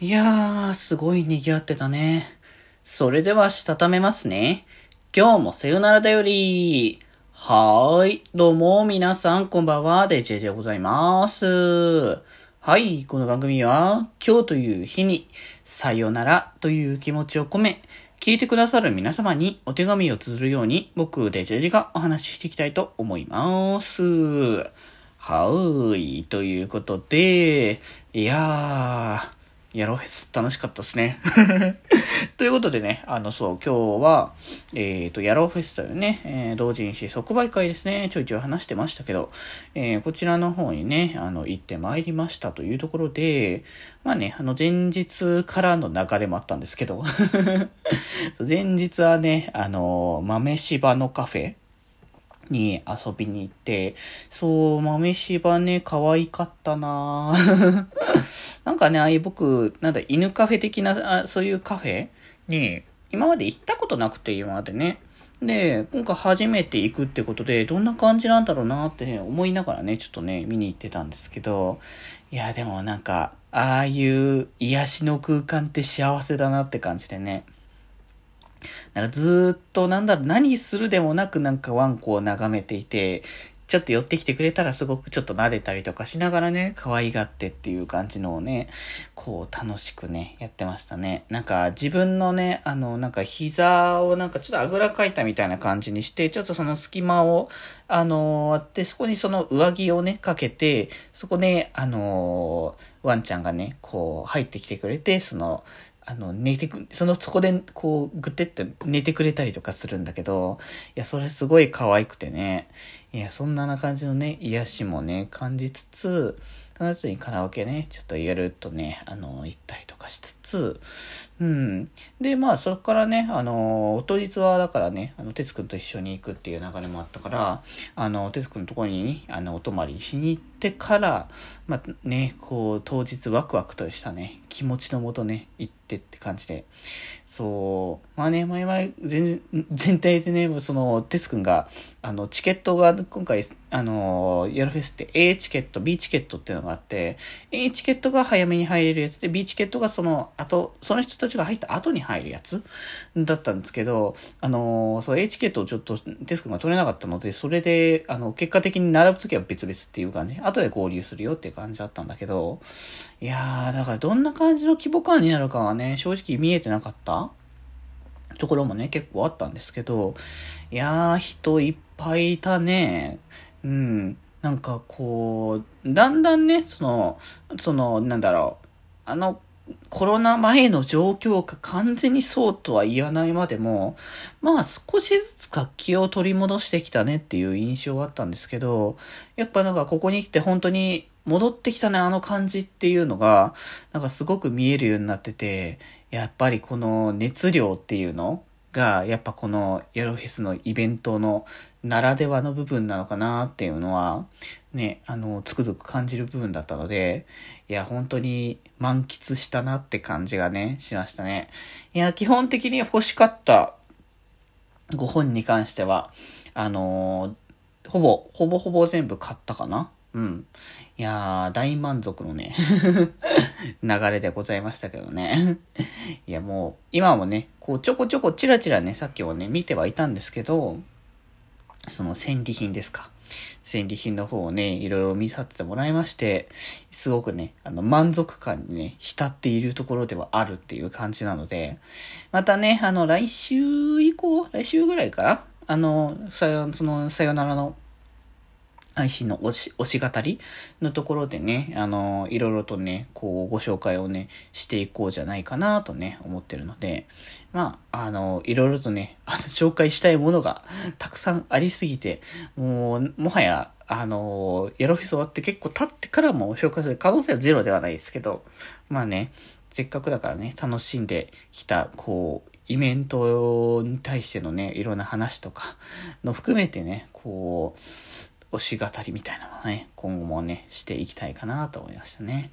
いやー、すごい賑わってたね。それでは、したためますね。今日もさよならだより。はーい。どうも、皆さん、こんばんは。デジェジでございます。はい。この番組は、今日という日に、さよならという気持ちを込め、聞いてくださる皆様にお手紙を綴るように、僕、デジェジがお話ししていきたいと思います。はーい。ということで、いやー、ヤローフェス楽しかったですね。ということでね、あの、そう、今日は、えっ、と、ヤローフェスというね、えー同人誌即売会ですね、ちょいちょい話してましたけど、えーこちらの方にね、あの、行ってまいりましたというところで、まあね、あの、前日からの流れもあったんですけど、前日はね、あの、豆柴のカフェに遊びに行って、そう、豆柴ね、可愛かったな なんかね、ああいう僕、なんだ、犬カフェ的な、あそういうカフェに、今まで行ったことなくて、今までね。で、今回初めて行くってことで、どんな感じなんだろうなって、思いながらね、ちょっとね、見に行ってたんですけど、いや、でもなんか、ああいう癒しの空間って幸せだなって感じでね。なんかずっとなんだろう、何するでもなくなんかワンコを眺めていて、ちょっと寄ってきてくれたらすごくちょっと撫でたりとかしながらね、可愛がってっていう感じのをね、こう楽しくね、やってましたね。なんか自分のね、あの、なんか膝をなんかちょっとあぐらかいたみたいな感じにして、ちょっとその隙間を、あのあって、そこにその上着をね、かけて、そこね、あのワンちゃんがね、こう入ってきてくれて、その、あの、寝てく、その、そこで、こう、ぐってって寝てくれたりとかするんだけど、いや、それすごい可愛くてね、いや、そんな感じのね、癒しもね、感じつつ、その後にカラオケね、ちょっとやるっとね、あの、行ったりとかしつつ、うん。で、まあ、そこからね、あの、当日は、だからね、あの、哲くんと一緒に行くっていう流れもあったから、あの、哲くんのところに、あの、お泊まりしに行ってから、まあ、ね、こう、当日ワクワクとしたね、気持ちのもとね、行ってって感じで、そう、まあね、前々、全然、全体でね、その、哲くんが、あの、チケットが、今回、あの、ヤロフェスって A チケット、B チケットっていうのがあって、A チケットが早めに入れるやつで、B チケットがその後、その人たちが入った後に入るやつだったんですけど、あの、そう、A チケットをちょっとテスクが取れなかったので、それで、あの、結果的に並ぶときは別々っていう感じ。後で合流するよっていう感じだったんだけど、いやー、だからどんな感じの規模感になるかはね、正直見えてなかったところもね、結構あったんですけど、いやー、人いっぱいいたね。うん。なんかこう、だんだんね、その、その、なんだろう、あの、コロナ前の状況が完全にそうとは言わないまでも、まあ少しずつ活気を取り戻してきたねっていう印象はあったんですけど、やっぱなんかここに来て本当に戻ってきたねあの感じっていうのが、なんかすごく見えるようになってて、やっぱりこの熱量っていうのが、やっぱこのヤロフェスのイベントのならではの部分なのかなっていうのは、ね、あの、つくづく感じる部分だったので、いや、本当に満喫したなって感じがね、しましたね。いや、基本的に欲しかったご本に関しては、あのーほぼ、ほぼほぼ全部買ったかなうん。いやー、大満足のね、流れでございましたけどね。いや、もう、今もね、こう、ちょこちょこチラチラね、さっきもね、見てはいたんですけど、その戦利品ですか。戦利品の方をね、いろいろ見させてもらいまして、すごくね、あの、満足感にね、浸っているところではあるっていう感じなので、またね、あの、来週以降、来週ぐらいから、あの、さよ、その、さよならの配信の推し、推し語りのところでね、あの、いろいろとね、こう、ご紹介をね、していこうじゃないかなとね、思ってるので、まあ、あの、いろいろとね、あの、紹介したいものが たくさんありすぎて、もう、もはや、あの、ヤロフェス終わって結構経ってからも紹介する可能性はゼロではないですけど、まあね、せっかくだからね、楽しんできた、こう、イベントに対してのね、いろんな話とかの含めてね、こう、推し語りみたいなのね、今後もね、していきたいかなと思いましたね。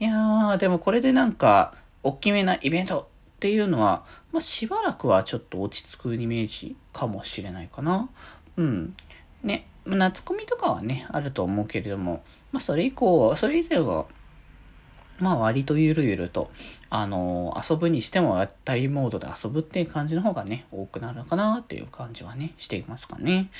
いやー、でもこれでなんか、大きめなイベントっていうのは、まあ、しばらくはちょっと落ち着くイメージかもしれないかな。うん。ね、夏コミとかはね、あると思うけれども、まあ、それ以降、それ以前は、まあ割とゆるゆると、あの遊ぶにしてもやったりモードで遊ぶっていう感じの方がね、多くなるのかなっていう感じはね、していますかね。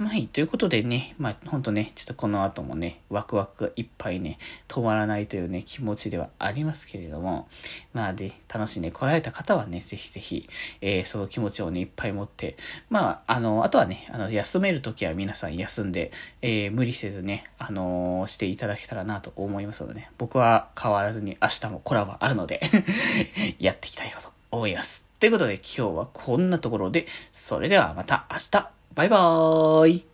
まあはい、ということでね、まあほんとね、ちょっとこの後もね、ワクワクがいっぱいね、止まらないというね、気持ちではありますけれども、まあで、楽しんで来られた方はね、ぜひぜひ、えー、その気持ちをね、いっぱい持って、まあ、あの、あとはね、あの、休めるときは皆さん休んで、えー、無理せずね、あのー、していただけたらなと思いますので、ね、僕は変わらずに明日もコラボあるので やっていきたいかと思います。ということで今日はこんなところで、それではまた明日バイバーイ